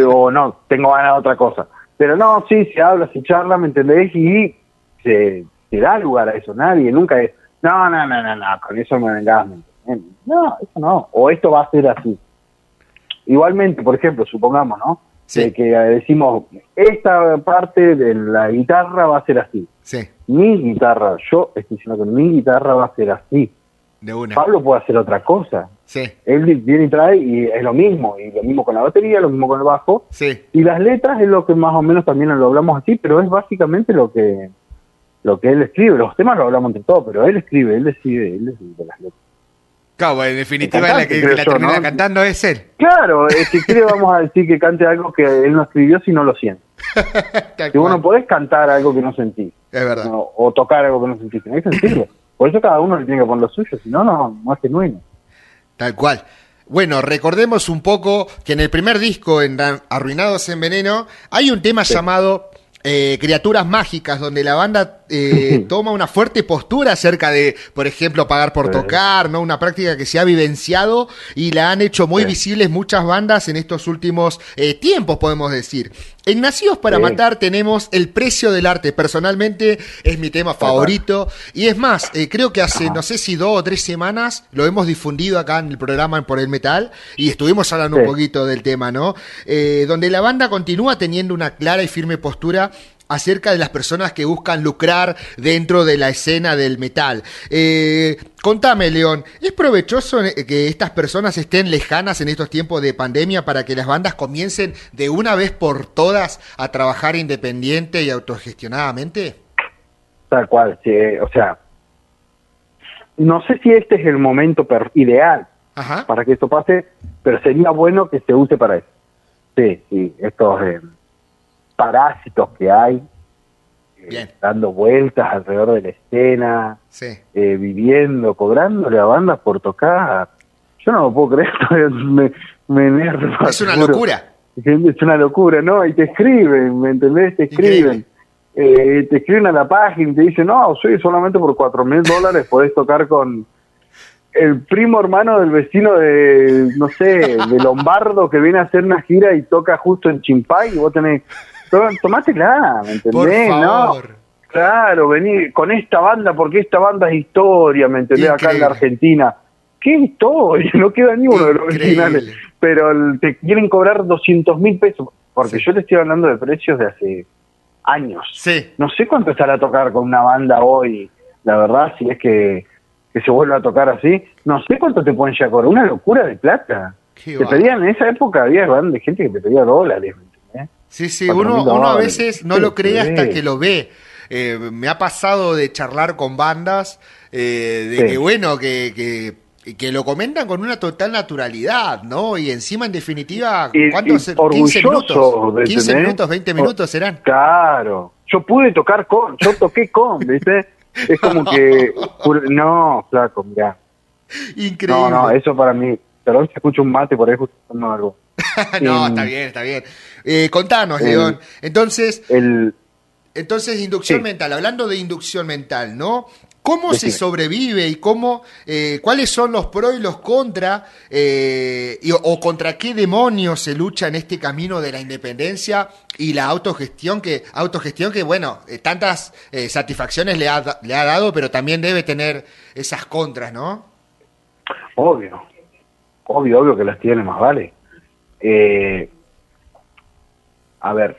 o no, tengo ganas de otra cosa. Pero no, sí, se habla, se charla, ¿me entendés? Y se, da lugar a eso. Nadie nunca es, no, no, no, no, no, con eso me vengas. No, eso no. O esto va a ser así. Igualmente, por ejemplo, supongamos, ¿no? Sí. que decimos, esta parte de la guitarra va a ser así. Sí. Mi guitarra, yo estoy diciendo que mi guitarra va a ser así. De una. Pablo puede hacer otra cosa. Sí. Él viene y trae y es lo mismo, y lo mismo con la batería, lo mismo con el bajo. Sí. Y las letras es lo que más o menos también lo hablamos así, pero es básicamente lo que lo que él escribe. Los temas lo hablamos entre todos, pero él escribe, él decide, él decide las letras. Claro, en definitiva la que, la termina cantando es él. Claro, si quiere vamos a decir que cante algo que él no escribió si no lo siente. si vos no podés cantar algo que no sentís. Es verdad. o tocar algo que no sentís, tenés que sentirlo. Por eso cada uno le tiene que poner lo suyo, si no, no, no es genuino. Tal cual. Bueno, recordemos un poco que en el primer disco, en Arruinados en Veneno, hay un tema llamado eh, Criaturas Mágicas, donde la banda eh, toma una fuerte postura acerca de, por ejemplo, pagar por tocar, ¿no? Una práctica que se ha vivenciado y la han hecho muy visibles muchas bandas en estos últimos eh, tiempos, podemos decir. En Nacidos para Matar tenemos El precio del arte. Personalmente es mi tema favorito. Y es más, eh, creo que hace, no sé si dos o tres semanas, lo hemos difundido acá en el programa Por el Metal y estuvimos hablando un poquito del tema, ¿no? donde la banda continúa teniendo una clara y firme postura acerca de las personas que buscan lucrar dentro de la escena del metal. Eh, contame, León, ¿es provechoso eh, que estas personas estén lejanas en estos tiempos de pandemia para que las bandas comiencen de una vez por todas a trabajar independiente y autogestionadamente? Tal cual, sí, o sea, no sé si este es el momento ideal para que esto pase, pero sería bueno que se use para eso. Sí, sí, estos... Eh, parásitos que hay eh, dando vueltas alrededor de la escena, eh, viviendo, cobrándole a bandas por tocar. Yo no lo puedo creer, me, me enerva. Es una locura. Es una locura, ¿no? Y te escriben, ¿me entendés? Te escriben. Eh, te escriben a la página y te dicen, no, soy solamente por cuatro mil dólares podés tocar con el primo hermano del vecino de, no sé, de Lombardo que viene a hacer una gira y toca justo en Chimpay y vos tenés tomátela, ¿me entendés? ¿no? Claro, vení con esta banda, porque esta banda es historia, ¿me entendés? Acá en la Argentina. ¿Qué historia? No queda ni uno de los originales. Pero te quieren cobrar 200 mil pesos, porque yo te estoy hablando de precios de hace años. Sí. No sé cuánto estará a tocar con una banda hoy, la verdad, si es que, que se vuelve a tocar así. No sé cuánto te pueden ya cobrar, una locura de plata. te pedían, en esa época había de gente que te pedía dólares, Sí, sí, uno, uno a veces no lo cree hasta que lo ve. Eh, me ha pasado de charlar con bandas, eh, de que bueno, que, que, lo comentan con una total naturalidad, ¿no? Y encima, en definitiva, ¿cuántos? 15 minutos, 15 minutos, 20 minutos serán. Claro, yo pude tocar con, yo toqué con, ¿viste? Es como que, no, flaco, mirá. Increíble. No, no, eso para mí, pero se escucha un mate por ahí justo algo. no, está bien, está bien. Eh, contanos, León. Entonces, el, entonces inducción mental, hablando de inducción mental, ¿no? ¿Cómo se sobrevive y cómo, eh, cuáles son los pros y los contra, eh, o contra qué demonios se lucha en este camino de la independencia y la autogestión que, autogestión que bueno, eh, tantas satisfacciones le ha, le ha dado, pero también debe tener esas contras, ¿no? Obvio, obvio, obvio que las tiene más, vale. A ver,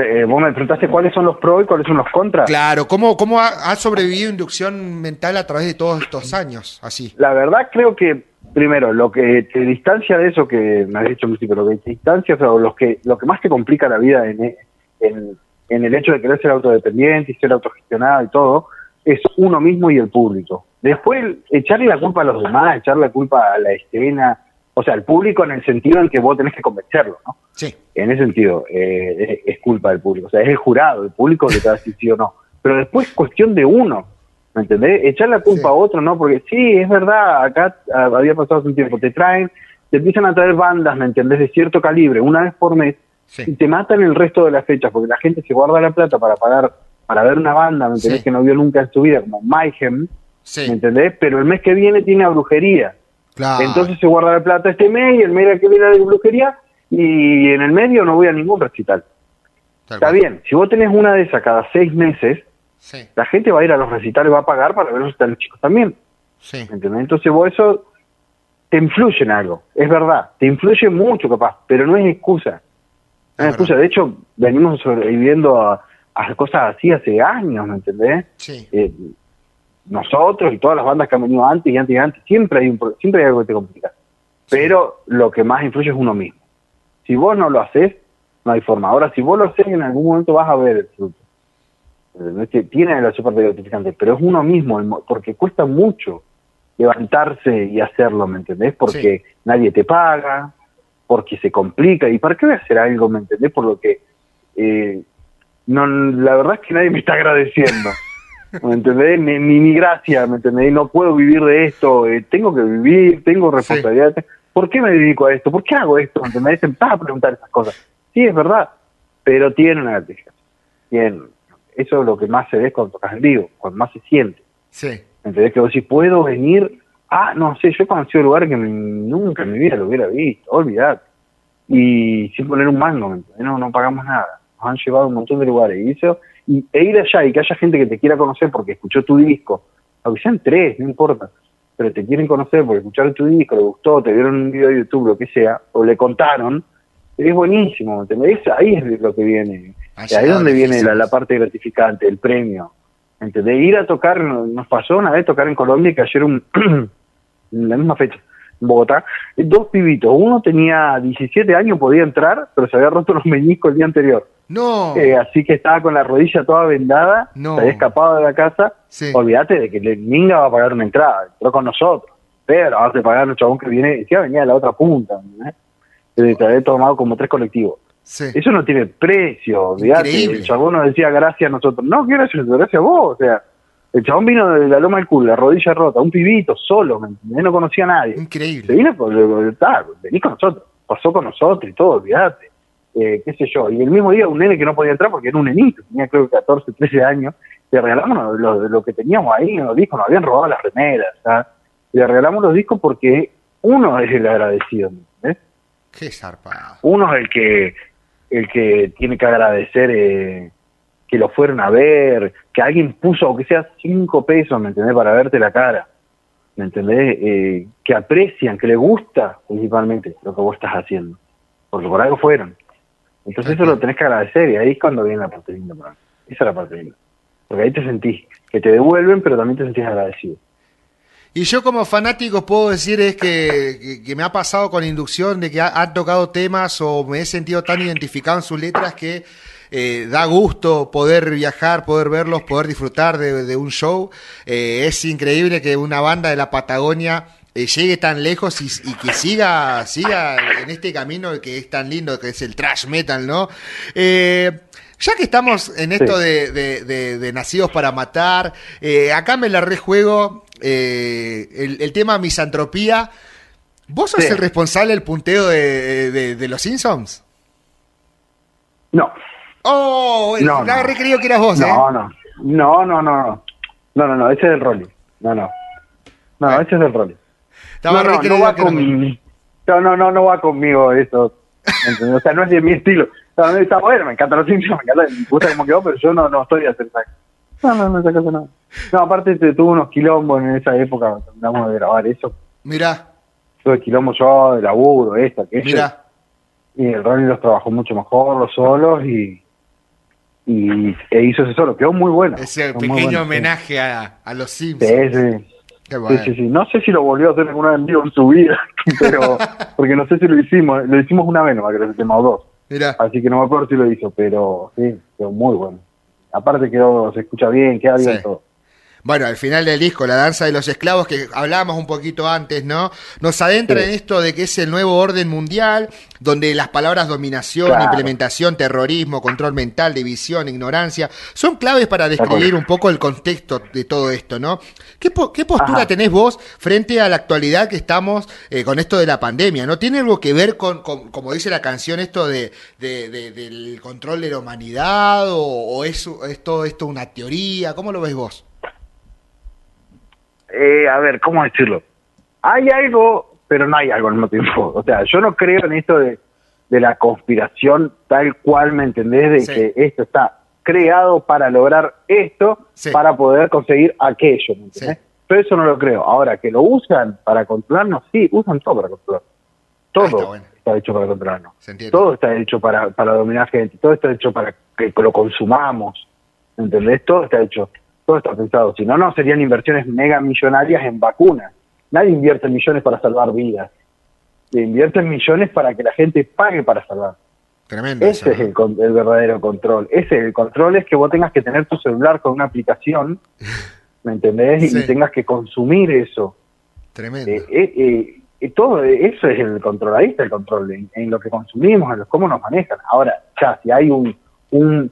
eh, vos me preguntaste cuáles son los pros y cuáles son los contras. Claro, ¿cómo, cómo ha, sobrevivido inducción mental a través de todos estos años? Así. La verdad creo que, primero, lo que te distancia de eso que me has dicho principio, lo que te distancia, o lo que, lo que más te complica la vida en, en, en el hecho de querer ser autodependiente y ser autogestionado y todo, es uno mismo y el público. Después, echarle la culpa a los demás, echarle la culpa a la escena, o sea, el público en el sentido en que vos tenés que convencerlo, ¿no? Sí. En ese sentido, eh, es, culpa del público. O sea, es el jurado, el público que te va a decir sí o no. Pero después es cuestión de uno, ¿me entendés? Echar la culpa a otro, ¿no? Porque sí, es verdad, acá había pasado hace un tiempo, te traen, te empiezan a traer bandas, ¿me entendés? De cierto calibre, una vez por mes, y te matan el resto de las fechas, porque la gente se guarda la plata para pagar, para ver una banda, ¿me entendés? Que no vio nunca en su vida, como Mayhem, ¿me entendés? Pero el mes que viene tiene a brujería entonces se guarda la plata este mes y el mes que viene de brujería y en el medio no voy a ningún recital. Está bien, si vos tenés una de esas cada seis meses, la gente va a ir a los recitales, va a pagar para ver los recitales chicos también. Entonces vos eso te influye en algo, es verdad, te influye mucho capaz, pero no es excusa. No es excusa, de hecho venimos sobreviviendo a, cosas así hace años, ¿me entendés? Sí. Eh, nosotros y todas las bandas que han venido antes y antes y antes, siempre hay, un, siempre hay algo que te complica. Pero lo que más influye es uno mismo. Si vos no lo haces, no hay forma. Ahora, si vos lo haces, en algún momento vas a ver el fruto. Tiene la super gratificante, pero es uno mismo, porque cuesta mucho levantarse y hacerlo, ¿me entendés? Porque nadie te paga, porque se complica. ¿Y para qué voy a hacer algo, me entendés? Por lo que eh, no, la verdad es que nadie me está agradeciendo. ¿me entendés? Ni, ni, gracia, ¿me entendés? No puedo vivir de esto, eh, tengo que vivir, tengo responsabilidad. ¿Por qué me dedico a esto? ¿Por qué hago esto? ¿Me entendés? a preguntar esas cosas. Sí, es verdad, pero tiene una gratificación. Eso es lo que más se ve cuando tocas en vivo, cuando más se siente. Sí. ¿Me entendés? Que vos si puedo venir, ah, no sé, yo he conocido lugares que nunca en mi vida lo hubiera visto, olvidad. Y sin poner un mango, ¿me entendés? No, no pagamos nada. Nos han llevado a un montón de lugares. Y eso y, e ir allá y que haya gente que te quiera conocer porque escuchó tu disco, aunque sean tres, no importa, pero te quieren conocer porque escucharon tu disco, le gustó, te vieron un video de YouTube, lo que sea, o le contaron, es buenísimo, ¿entendés? Ahí es lo que viene, ahí es donde viene la, parte gratificante, el premio, ¿entendés? Ir a tocar, nos pasó una vez tocar en Colombia y cayeron en la misma fecha, en Bogotá, dos pibitos, uno tenía 17 años, podía entrar, pero se había roto los meñiscos el día anterior. No. Eh, así que estaba con la rodilla toda vendada, se había escapado de la casa. Olvídate de que el Minga va a pagar una entrada, entró con nosotros. Pero vas a pagar un chabón que viene, decía venía de la otra punta, ¿eh? te había tomado como tres colectivos. Eso no tiene precio, olvídate. El chabón nos decía gracias a nosotros. No, ¿qué gracias? Gracias a vos, o sea. El chabón vino de la loma del culo, la rodilla rota, un pibito, solo, ¿me No conocía a nadie. Increíble. Se vino, por, vení con nosotros, pasó con nosotros y todo, olvídate eh, qué sé yo. Y el mismo día un nene que no podía entrar porque era un nenito, tenía creo que 14, 13 años, le regalamos lo, lo que teníamos ahí en los discos, nos habían robado las remeras, le regalamos los discos porque uno es el agradecido, ¿ves? Qué zarpado. Uno es el que, el que tiene que agradecer eh, que lo fueron a ver, que alguien puso, aunque sea cinco pesos, ¿me entendés? Para verte la cara, ¿me entendés? Eh, que aprecian, que le gusta principalmente lo que vos estás haciendo, porque por algo fueron. Entonces eso lo tenés que agradecer y ahí es cuando viene la parte linda para Esa es la parte linda. Porque ahí te sentís que te devuelven, pero también te sentís agradecido. Y yo como fanático puedo decir es que, que, me ha pasado con inducción de que han tocado temas o me he sentido tan identificado en sus letras que eh, da gusto poder viajar, poder verlos, poder disfrutar de, un show. Eh, es increíble que una banda de la Patagonia eh, llegue tan lejos y, que siga, siga en este camino que es tan lindo, que es el trash metal, ¿no? Eh, ya que estamos en esto de, Nacidos para Matar, eh, acá me la rejuego el, el, tema misantropía. ¿Vos sos el responsable del punteo de, los Simpsons? No. Oh, no, no. que eras vos, no, No, no, no, no. No, no, no, ese es del Rolling. No, no. No, Bueno. ese es del Rolling. Estaba no, no, no va que no-. No, no, no, no va conmigo eso. ¿entendés? O sea, no es de mi estilo. No, no, está bueno, me encantan los Simpsons, me encanta, me gusta cómo quedó, pero yo no, no estoy de hacer No, no, no, esa cosa no. No, aparte te, tuve unos quilombos en esa época, terminamos de grabar eso. Mirá, Tuve quilombos yo, de laburo, esta, aquello. mirá. Y el Ronnie los trabajó mucho mejor, los solos, y, y e hizo ese solo. Quedó muy bueno. Ese quedó pequeño bueno, sí. homenaje a, a los Simpsons. Sí, sí. Qué Sí, bueno. sí, sí. No sé si lo volvió a hacer alguna vez en vivo en su vida, pero porque no sé si lo hicimos. Lo hicimos una vez, no creo que tema o dos. Mirá. Así que no me acuerdo si lo hizo, pero sí, quedó muy bueno. Aparte quedó, se escucha bien, queda bien todo. Bueno, al final del disco, la danza de los esclavos, que hablábamos un poquito antes, ¿no? Nos adentra Sí. en esto de que es el nuevo orden mundial, donde las palabras dominación, Claro. implementación, terrorismo, control mental, división, ignorancia, son claves para describir un poco el contexto de todo esto, ¿no? ¿Qué, po- qué postura Ajá. tenés vos frente a la actualidad que estamos eh, con esto de la pandemia? ¿No tiene algo que ver con, con, como dice la canción, esto de, de- de- del control de la humanidad o, o es, es todo esto una teoría? ¿Cómo lo ves vos? Eh, a ver, ¿cómo decirlo? Hay algo, pero no hay algo al mismo tiempo. O sea, yo no creo en esto de, de la conspiración tal cual, ¿me entendés? De Sí. que esto está creado para lograr esto, Sí. para poder conseguir aquello, ¿me entendés? Sí. Pero eso no lo creo. Ahora, que lo usan para controlarnos, sí, usan todo para controlarnos. Todo Ah, está bueno. está hecho para controlarnos. Todo está hecho para, para dominar gente, todo está hecho para que lo consumamos, ¿entendés? Todo está hecho, todo está pensado. Si no, no serían inversiones mega millonarias en vacunas. Nadie invierte millones para salvar vidas. Se invierten millones para que la gente pague para salvar. Tremendo. eso, Ese es el, verdadero control. Ese el control es que vos tengas que tener tu celular con una aplicación, ¿me entendés? Sí. Y tengas que consumir eso. Tremendo. Eh, eh, eh, todo eso es el control, ahí está el control, en, en lo que consumimos, en lo, cómo nos manejan. Ahora, ya, si hay un, un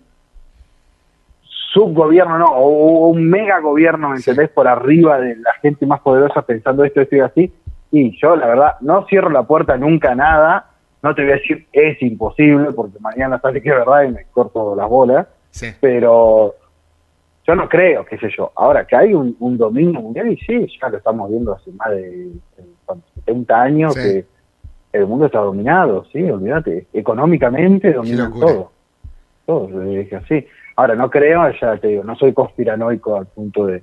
subgobierno, no, o un mega gobierno, ¿me Sí. entendés? Por arriba de la gente más poderosa pensando esto, esto y así, y yo, la verdad, no cierro la puerta nunca a nada, no te voy a decir es imposible, porque mañana sale que es verdad y me corto las bolas, Sí. pero yo no creo, qué sé yo. Ahora que hay un, un dominio mundial, y sí, ya lo estamos viendo hace más de eh, ¿cuánto? 70 años Sí. que el mundo está dominado, sí, olvídate. Económicamente dominan todo. Todo, es así. Ahora, no creo, ya te digo, no soy conspiranoico al punto de,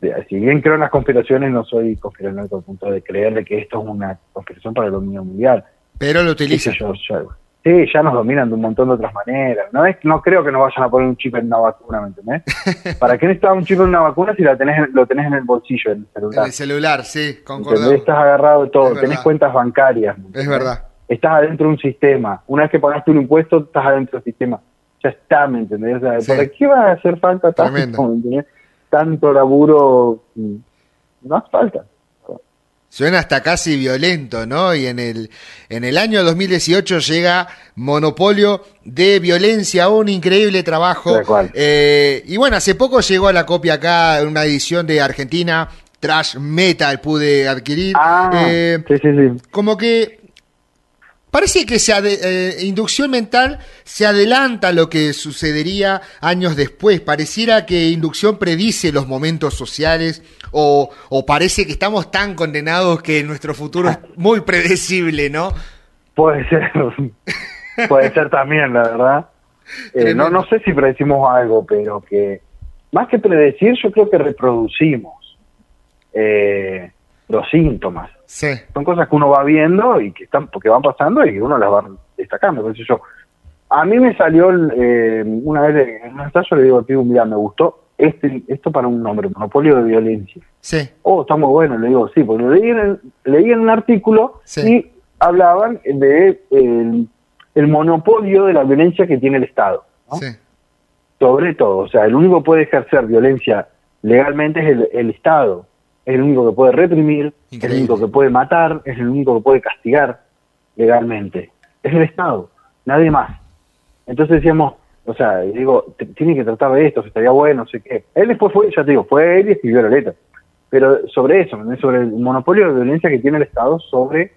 de- Si bien creo en las conspiraciones, no soy conspiranoico al punto de creer de que esto es una conspiración para el dominio mundial. Pero lo utiliza. yo, ya- sí, ya nos dominan de un montón de otras maneras. No es, no creo que nos vayan a poner un chip en una vacuna, ¿me entendés? ¿Para qué necesitas un chip en una vacuna si la tenés, lo tenés en el bolsillo, en el En celular? el celular, sí, concordamos. Estás agarrado de todo, tenés cuentas bancarias. ¿me Es verdad. Estás adentro de un sistema. Una vez que pagaste un impuesto, estás adentro del sistema. Ya está, ¿me entendés? O sea, Sí. ¿Para qué va a hacer falta tanto, Tremendo. ¿me entendés? tanto laburo? mm, No hace falta. Suena hasta casi violento, ¿no? Y en el, en el año 2018 llega Monopolio de Violencia, un increíble trabajo. Eh, y bueno, hace poco llegó a la copia acá, una edición de Argentina, Trash Metal pude adquirir. Ah, Eh, sí, sí, sí. como que parece que se eh, inducción mental se adelanta a lo que sucedería años después. Pareciera que inducción predice los momentos sociales o, o parece que estamos tan condenados que nuestro futuro es muy predecible, ¿no? Puede ser. Puede ser también, la verdad. Eh, no, no sé si predecimos algo, pero que más que predecir, yo creo que reproducimos eh, los síntomas. Sí, Son cosas que uno va viendo y que están porque van pasando y que uno las va destacando. Yo, a mí me salió eh, una vez en un ensayo le digo al pibe, mira, me gustó este esto para un nombre, monopolio de violencia. sí, Oh, está muy bueno, le digo, sí, porque leí en, leí en un artículo Sí. y hablaban de el, el monopolio de la violencia que tiene el Estado. ¿no? sí, Sobre todo, o sea, el único que puede ejercer violencia legalmente es el, el Estado. Es el único que puede reprimir, es el único que puede matar, es el único que puede castigar legalmente. Es el Estado, nadie más. Entonces decíamos, o sea, digo, tiene que tratar de esto, estaría bueno, no sé qué. Él después fue, ya te digo, fue él y escribió la letra. Pero sobre eso, sobre el monopolio de violencia que tiene el Estado sobre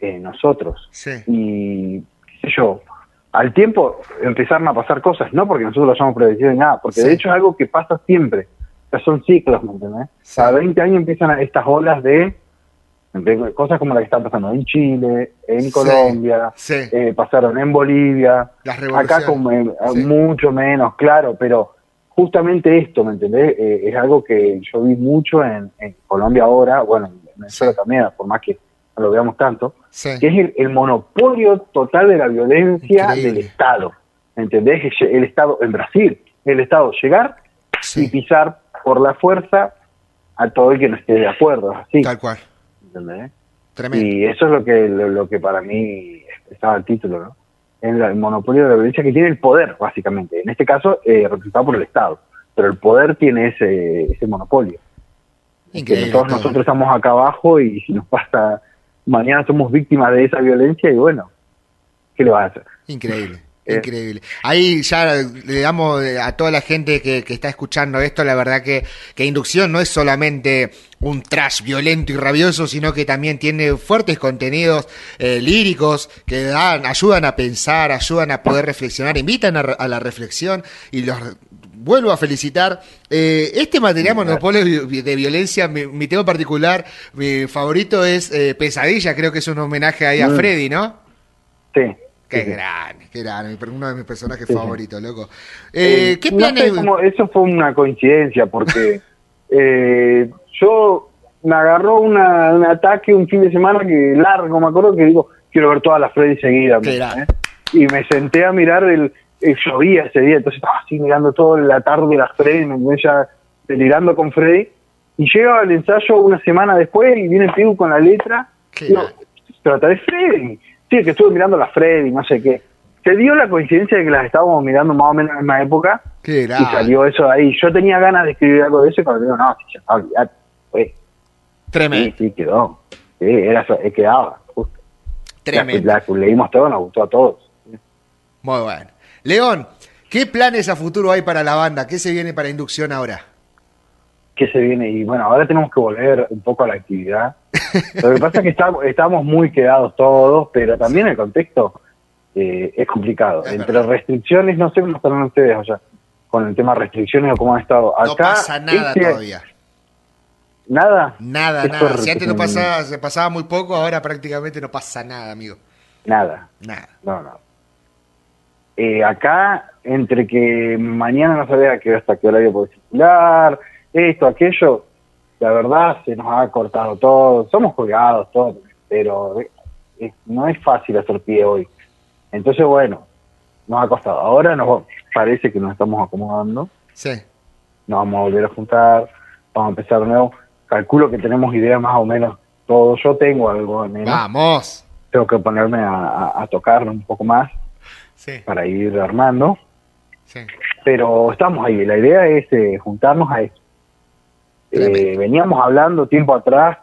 eh, nosotros sí. y qué sé yo, al tiempo empezaron a pasar cosas, no porque nosotros lo hayamos predecido ni nada, porque Sí. de hecho es algo que pasa siempre. Son ciclos, ¿me entendés? Cada 20 años empiezan estas olas de, cosas como las que están pasando en Chile, en Sí, Colombia, sí. eh, pasaron en Bolivia, acá como eh, Sí. mucho menos, claro, pero justamente esto, ¿me entendés? Eh, es algo que yo vi mucho en, en Colombia ahora, bueno, en Venezuela también, por más que no lo veamos tanto, que es el, el monopolio total de la violencia Increíble. del Estado. ¿Entendés? El, Estado, en Brasil, el Estado llegar y pisar por la fuerza a todo el que no esté de acuerdo. Así, tal cual. ¿entendés? Tremendo. Y eso es lo que, lo, lo que para mí expresaba el título, ¿no? La- el monopolio de la violencia que tiene el poder, básicamente. En este caso, eh, representado por el Estado. Pero el poder tiene ese, ese monopolio. Que Increíble. todos todo. nosotros estamos acá abajo y si nos pasa, mañana somos víctimas de esa violencia y bueno, ¿qué le vas a hacer? Increíble. Eh. Increíble. Ahí ya le damos eh, a toda la gente que, que está escuchando esto, la verdad que, que Inducción no es solamente un trash violento y rabioso, sino que también tiene fuertes contenidos eh, líricos que dan, ayudan a pensar, ayudan a poder reflexionar, invitan a, a la reflexión y los vuelvo a felicitar. Eh, este material Monopolio de Violencia, mi, mi tema particular, mi favorito es eh, Pesadilla, creo que es un homenaje ahí a Mm. Freddy, ¿no? Sí. Qué sí, grande, qué grande, uno de mis personajes Sí, favoritos, loco. Eh, Eh, ¿Qué no planes? sé cómo- eso fue una coincidencia porque eh, yo me agarró una, un ataque un fin de semana que largo, me acuerdo que digo, quiero ver todas las Freddy seguidas. Qué ¿me grande. entendés? Y me senté a mirar el, el llovía ese día, entonces estaba así mirando toda la tarde las Freddy, me ya delirando con Freddy. Y llega al ensayo una semana después y viene Pigu con la letra. Qué Digo, trata de Freddy. Sí, que estuve mirando las Freddy, no sé qué. Se dio la coincidencia de que las estábamos mirando más o menos en la misma época Qué y salió eso de ahí. Yo tenía ganas de escribir algo de eso y cuando digo, no, si ya está, olvidate. Pues, sí, Tremendo, sí, quedó. Sí, era, eso, eh, quedaba, justo. tremendo. La, la- leímos todo, nos gustó a todos. Muy bueno. León, ¿qué planes a futuro hay para la banda? ¿Qué se viene para Inducción ahora? ¿Qué se viene? Y bueno, ahora tenemos que volver un poco a la actividad. Lo que pasa es que estamos, estamos muy quedados todos, pero también el contexto eh, es complicado. Es Entre verdad. restricciones, no sé cómo están ustedes allá con el tema restricciones o cómo han estado. No Acá, pasa nada este- todavía. Nada. Nada, nada. Si antes no pasaba, se pasaba muy poco, ahora prácticamente no pasa nada, amigo. Nada. Nada. No, no. Eh, acá, entre que mañana no sabía que hasta qué horario puede circular, esto, aquello, la verdad se nos ha cortado todo. Somos colgados todos, pero eh, no es fácil hacer pie hoy. Entonces, bueno, nos ha costado. Ahora nos parece que nos estamos acomodando, Sí. nos vamos a volver a juntar, vamos a empezar de nuevo. Calculo que tenemos ideas más o menos todo. Yo tengo algo al menos. Vamos. Tengo que ponerme a, a, a tocar un poco más Sí, para ir armando. sí. Pero estamos ahí. La idea es eh, juntarnos a eso. Eh, veníamos hablando tiempo atrás.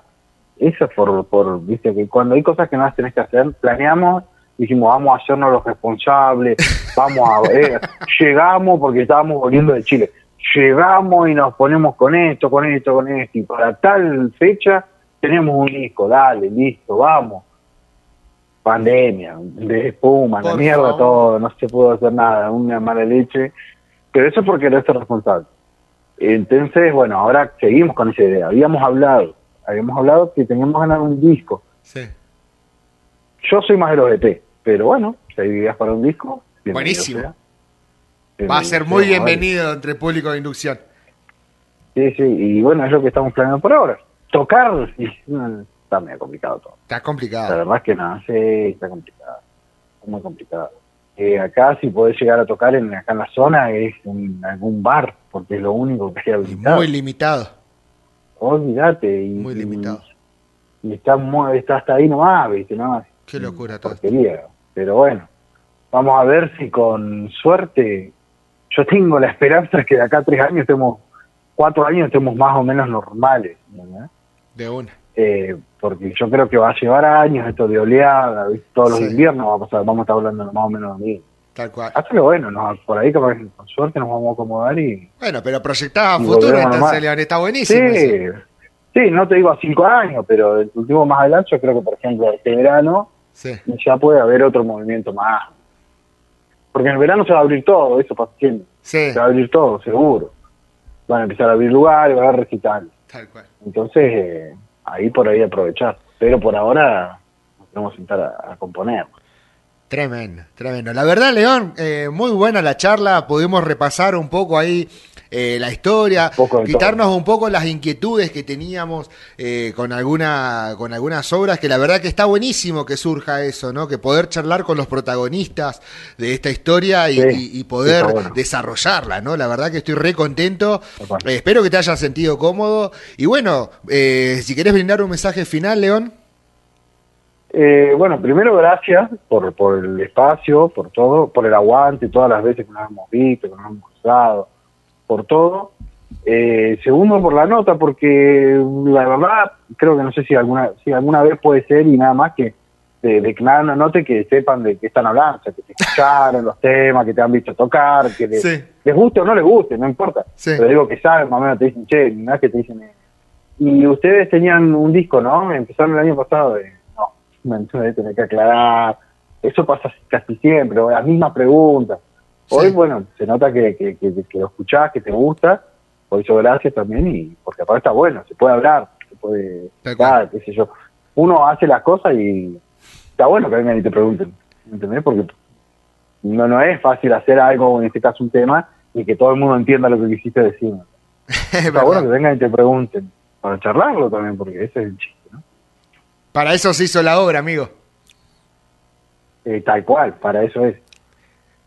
Eso es por, por, viste, que cuando hay cosas que no las tenés que hacer, planeamos, dijimos, vamos a hacernos los responsables, vamos a ver, llegamos porque estábamos volviendo de Chile, llegamos y nos ponemos con esto, con esto, con esto, y para tal fecha tenemos un disco, dale, listo, vamos. Pandemia, de espuma, la mierda, favor. todo, no se pudo hacer nada, una mala leche, pero eso porque no es responsable. Entonces, bueno, ahora seguimos con esa idea. Habíamos hablado, habíamos hablado que teníamos ganas de un disco. Sí. Yo soy más de los EP, pero bueno, si hay ideas para un disco, Buenísimo. sea. Va a ser muy bienvenido entre público de inducción. Sí, sí, y bueno, es lo que estamos planeando por ahora. Tocar, y, está medio complicado todo. Está La complicado. verdad es que no, sí, está complicado. Muy complicado. Eh, acá, si podés llegar a tocar en, acá en la zona, es en algún bar, porque es lo único que hay habilitado. muy limitado. Olvídate. Y, Muy limitado. Y, está, muy- está hasta ahí nomás, ¿viste? ¿no? Qué locura todo. Pero bueno, vamos a ver si con suerte, yo tengo la esperanza que de acá a tres años estemos, cuatro años estemos más o menos normales, ¿verdad? De una. Eh, porque yo creo que va a llevar años esto de oleada, todos los Sí. inviernos va a pasar, vamos a estar hablando más o menos de mí. Tal cual. Que bueno, nos- por ahí capaz que con suerte nos vamos a acomodar y... Bueno, pero proyectado a futuro, entonces. León, está buenísimo. Sí, eso. sí, no te digo a cinco años, pero el último más adelante yo creo que por ejemplo este verano Sí. ya puede haber otro movimiento más. Porque en el verano se va a abrir todo, eso pasa siempre. Sí. Se va a abrir todo, seguro. van a empezar a abrir lugares, va a haber recitales. Tal cual. Entonces, eh, ahí por ahí aprovechar. Pero por ahora nos tenemos que sentar a, a componer. Tremendo, tremendo. La verdad, León, eh, muy buena la charla. Pudimos repasar un poco ahí eh, la historia, Un quitarnos un poco las inquietudes que teníamos eh, con alguna, con algunas obras, que la verdad que está buenísimo que surja eso, ¿no? Que poder charlar con los protagonistas de esta historia y, Sí, y- y poder bueno. desarrollarla, ¿no? La verdad que estoy re contento. Eh, espero que te hayas sentido cómodo. Y bueno, eh, si querés brindar un mensaje final, León. Eh, bueno, primero gracias por, por el espacio, por todo, por el aguante, todas las veces que nos hemos visto, que nos hemos cruzado, por todo. Eh, segundo, por la nota, porque la verdad creo que no sé si alguna si alguna vez puede ser y nada más que de, de que nada una nota y que sepan de qué están hablando, o sea, que te escucharon los temas, que te han visto tocar, que les, Sí. les guste o no les guste, no importa. Sí. Pero digo que saben, más o menos te dicen, che, no es que te dicen, eh, y ustedes tenían un disco, ¿no? Empezaron el año pasado, eh, no, me voy a tener que aclarar. Eso pasa casi siempre, las mismas preguntas. Hoy, Sí. bueno, se nota que, que, que, que lo escuchás, que te gusta, por eso gracias también, y porque aparte está bueno, se puede hablar, se puede, qué sé yo. Uno hace las cosas y está bueno que vengan y te pregunten, ¿entendés? Porque no, no es fácil hacer algo, en este caso un tema, y que todo el mundo entienda lo que quisiste decir. Es Está verdad. bueno que vengan y te pregunten, para charlarlo también, porque ese es el chiste, ¿no? Para eso se hizo la obra, amigo. Eh, tal cual, para eso es.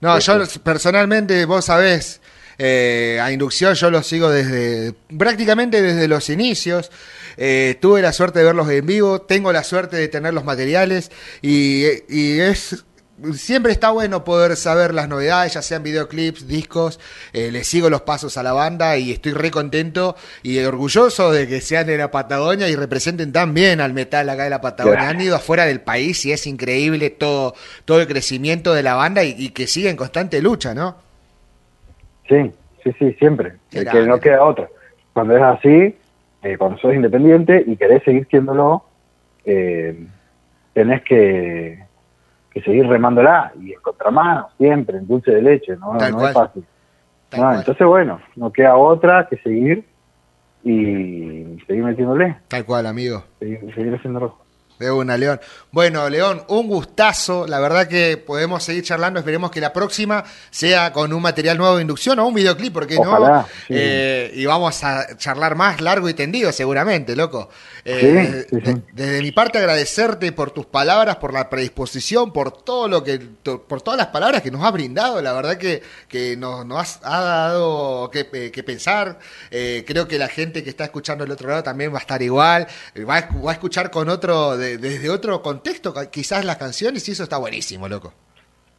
No, Eso. yo personalmente, vos sabés, eh, a Inducción yo los sigo desde prácticamente desde los inicios. Eh, tuve la suerte de verlos en vivo, tengo la suerte de tener los materiales y, y es siempre está bueno poder saber las novedades, ya sean videoclips, discos. Eh, le sigo los pasos a la banda y estoy re contento y orgulloso de que sean de la Patagonia y representen tan bien al metal acá de la Patagonia. Han ido afuera del país y es increíble todo, todo el crecimiento de la banda y, y que sigue en constante lucha, ¿no? Sí, sí, sí, siempre. Es que no queda otra. Cuando es así, eh, cuando sos independiente y querés seguir siéndolo, eh, tenés que, que seguir remándola y en contramano, siempre, en dulce de leche, no, no es fácil. No, entonces, bueno, no queda otra que seguir y seguir metiéndole, Tal cual, amigo. seguir, seguir haciéndolo. De una, León. Bueno, León, un gustazo. La verdad que podemos seguir charlando. Esperemos que la próxima sea con un material nuevo de inducción o un videoclip, ¿por qué no? Sí. Eh, y vamos a charlar más largo y tendido, seguramente, loco. Eh, Sí, sí, sí. de- Desde mi parte, agradecerte por tus palabras, por la predisposición, por todo lo que, por todas las palabras que nos has brindado. La verdad que, que nos, nos has ha dado que, eh, que pensar. Eh, creo que la gente que está escuchando del otro lado también va a estar igual. Va a, va a escuchar con otro, de- desde otro contexto, quizás las canciones, y eso está buenísimo, loco.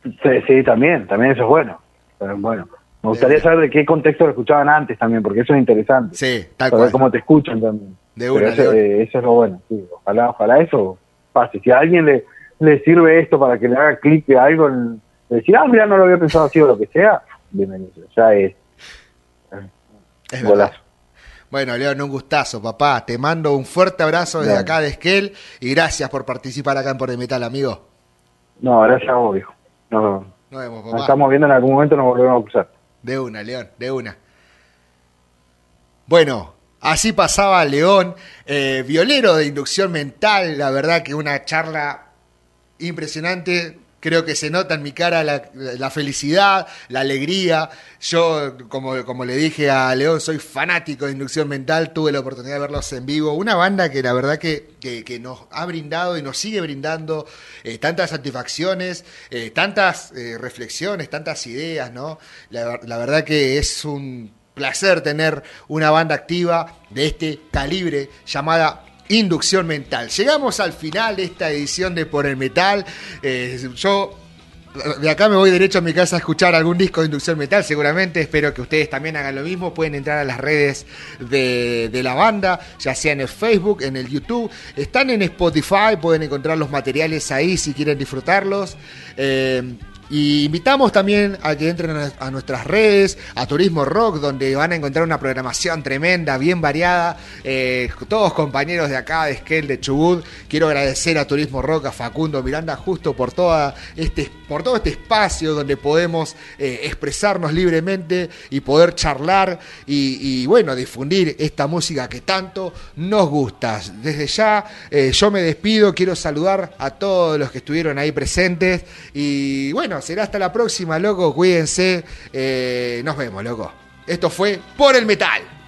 Sí, sí, también, también eso es bueno. Pero bueno, me gustaría saber de qué contexto lo escuchaban antes también, porque eso es interesante. Sí, tal saber cual. cómo te escuchan también. De una, eso, de eh, eso es lo bueno, sí. Ojalá, ojalá eso pase. Si a alguien le, le sirve esto para que le haga clic de algo, en- decir, ah, mira, no lo había pensado así o lo que sea, bienvenido. Ya es Es golazo. Bueno, León, un gustazo, papá. Te mando un fuerte abrazo desde acá de Esquel y gracias por participar acá en Por el Metal, amigo. No, gracias a vos, viejo. No, Nos vemos, nos papá. estamos viendo en algún momento, nos volvemos a cruzar. De una, León, de una. Bueno, así pasaba León, eh, violero de inducción mental, la verdad que una charla impresionante. Creo que se nota en mi cara la, felicidad, la alegría. Yo, como, como le dije a León, soy fanático de inducción mental. Tuve la oportunidad de verlos en vivo. Una banda que la verdad que, que- que nos ha brindado y nos sigue brindando eh, tantas satisfacciones, eh, tantas eh, reflexiones, tantas ideas, ¿no? La, la verdad que es un placer tener una banda activa de este calibre llamada Inducción Mental. Llegamos al final de esta edición de Por el Metal. Eh, yo de acá me voy derecho a mi casa a escuchar algún disco de Inducción Metal, seguramente. Espero que ustedes también hagan lo mismo. Pueden entrar a las redes de, la banda, ya sea en el Facebook, en el YouTube. Están en Spotify, pueden encontrar los materiales ahí si quieren disfrutarlos. Eh, Y invitamos también a que entren a nuestras redes, a Turismo Rock, donde van a encontrar una programación tremenda, bien variada. Eh, todos compañeros de acá, de Esquel, de Chubut. Quiero agradecer a Turismo Rock, a Facundo Miranda, justo por, toda este, por todo este espacio donde podemos eh, expresarnos libremente y poder charlar y, bueno, difundir esta música que tanto nos gusta. Desde ya, eh, yo me despido, quiero saludar a todos los que estuvieron ahí presentes y será hasta la próxima, loco. Cuídense. Eh, nos vemos, loco. Esto fue Por el Metal.